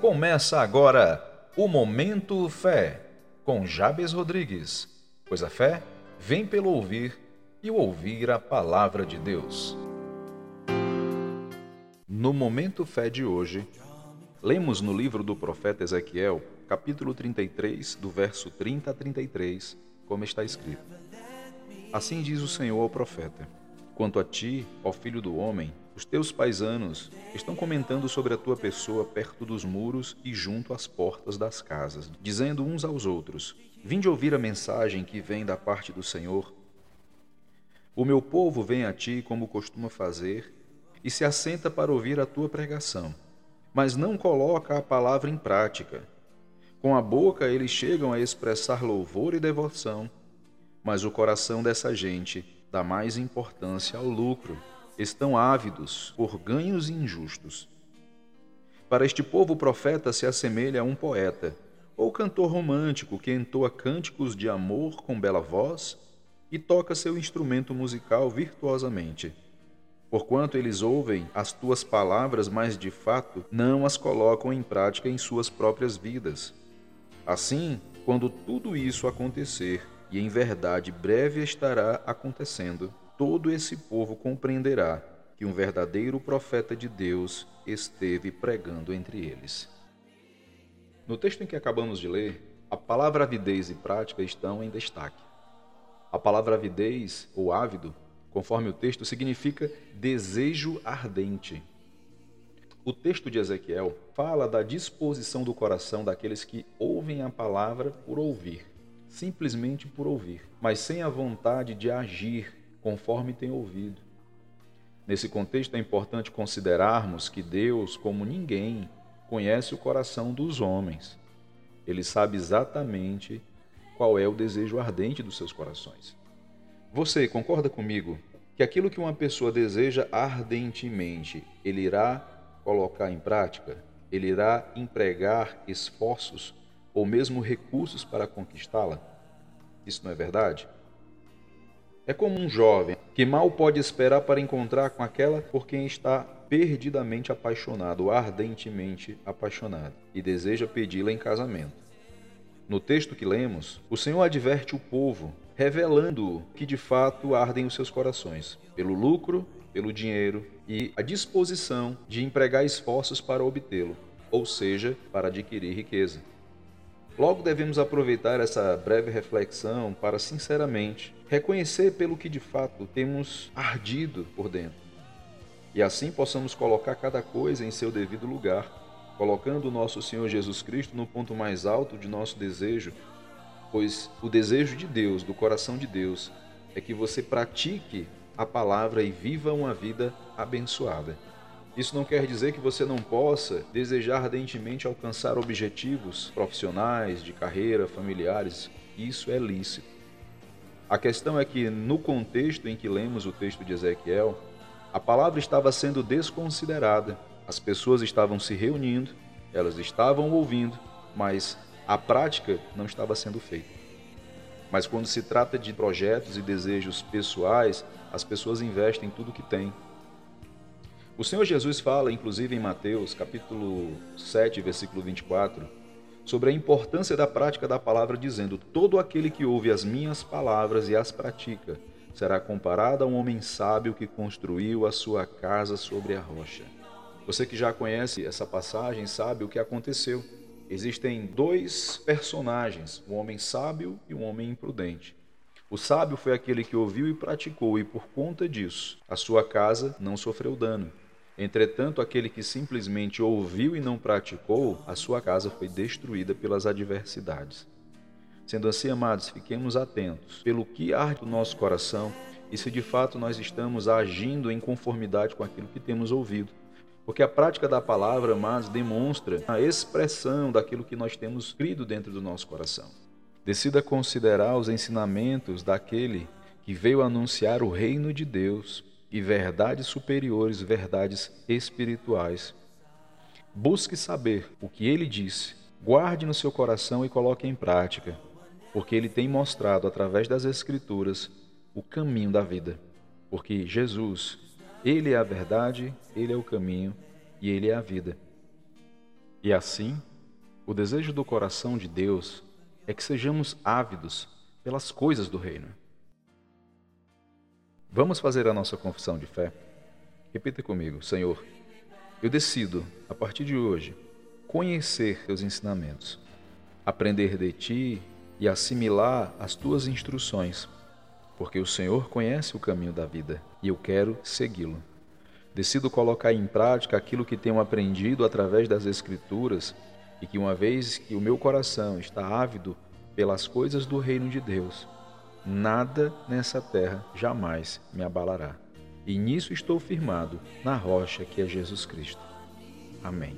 Começa agora o Momento Fé, com Jabes Rodrigues, pois a fé vem pelo ouvir e o ouvir a palavra de Deus. No Momento Fé de hoje, lemos no livro do profeta Ezequiel, capítulo 33, do verso 30 a 33, como está escrito: Assim diz o Senhor ao profeta: Quanto a ti, ó filho do homem, os teus paisanos estão comentando sobre a tua pessoa perto dos muros e junto às portas das casas, dizendo uns aos outros: Vinde ouvir a mensagem que vem da parte do Senhor. O meu povo vem a ti como costuma fazer e se assenta para ouvir a tua pregação, mas não coloca a palavra em prática. Com a boca eles chegam a expressar louvor e devoção, mas o coração dessa gente dá mais importância ao lucro estão ávidos por ganhos injustos. Para este povo, o profeta se assemelha a um poeta ou cantor romântico que entoa cânticos de amor com bela voz e toca seu instrumento musical virtuosamente. Porquanto eles ouvem as tuas palavras, mas de fato não as colocam em prática em suas próprias vidas. Assim, quando tudo isso acontecer, e em verdade breve estará acontecendo, todo esse povo compreenderá que um verdadeiro profeta de Deus esteve pregando entre eles. No texto em que acabamos de ler, a palavra avidez e prática estão em destaque. A palavra avidez ou ávido, conforme o texto, significa desejo ardente. O texto de Ezequiel fala da disposição do coração daqueles que ouvem a palavra por ouvir, simplesmente por ouvir, mas sem a vontade de agir conforme tem ouvido. Nesse contexto, é importante considerarmos que Deus, como ninguém, conhece o coração dos homens. Ele sabe exatamente qual é o desejo ardente dos seus corações. Você concorda comigo que aquilo que uma pessoa deseja ardentemente, ele irá colocar em prática? Ele irá empregar esforços ou mesmo recursos para conquistá-la? Isso não é verdade? É como um jovem que mal pode esperar para encontrar com aquela por quem está perdidamente apaixonado, ardentemente apaixonado, e deseja pedi-la em casamento. No texto que lemos, o Senhor adverte o povo, revelando que de fato ardem os seus corações, pelo lucro, pelo dinheiro e a disposição de empregar esforços para obtê-lo, ou seja, para adquirir riqueza. Logo devemos aproveitar essa breve reflexão para, sinceramente, reconhecer pelo que de fato temos ardido por dentro. E assim possamos colocar cada coisa em seu devido lugar, colocando o nosso Senhor Jesus Cristo no ponto mais alto de nosso desejo, pois o desejo de Deus, do coração de Deus, é que você pratique a palavra e viva uma vida abençoada. Isso não quer dizer que você não possa desejar ardentemente alcançar objetivos profissionais, de carreira, familiares. Isso é lícito. A questão é que, no contexto em que lemos o texto de Ezequiel, a palavra estava sendo desconsiderada. As pessoas estavam se reunindo, elas estavam ouvindo, mas a prática não estava sendo feita. Mas quando se trata de projetos e desejos pessoais, as pessoas investem tudo que têm o Senhor Jesus fala, inclusive em Mateus, capítulo 7, versículo 24, sobre a importância da prática da palavra, dizendo: Todo aquele que ouve as minhas palavras e as pratica será comparado a um homem sábio que construiu a sua casa sobre a rocha. Você que já conhece essa passagem sabe o que aconteceu. Existem dois personagens, um homem sábio e um homem imprudente. O sábio foi aquele que ouviu e praticou, e por conta disso, a sua casa não sofreu dano. Entretanto, aquele que simplesmente ouviu e não praticou, a sua casa foi destruída pelas adversidades. Sendo assim, amados, fiquemos atentos pelo que arde o nosso coração e se de fato nós estamos agindo em conformidade com aquilo que temos ouvido. Porque a prática da palavra, mas demonstra a expressão daquilo que nós temos crido dentro do nosso coração. Decida considerar os ensinamentos daquele que veio anunciar o reino de Deus e verdades superiores, verdades espirituais. Busque saber o que ele disse, guarde no seu coração e coloque em prática, porque ele tem mostrado através das Escrituras o caminho da vida. Porque Jesus, ele é a verdade, ele é o caminho e ele é a vida. E assim, o desejo do coração de Deus é que sejamos ávidos pelas coisas do reino. Vamos fazer a nossa confissão de fé? Repita comigo, Senhor. Eu decido, a partir de hoje, conhecer teus ensinamentos, aprender de ti e assimilar as tuas instruções, porque o Senhor conhece o caminho da vida e eu quero segui-lo. Decido colocar em prática aquilo que tenho aprendido através das Escrituras e que, uma vez que o meu coração está ávido pelas coisas do reino de Deus, nada nessa terra jamais me abalará. E nisso estou firmado na rocha que é Jesus Cristo. Amém.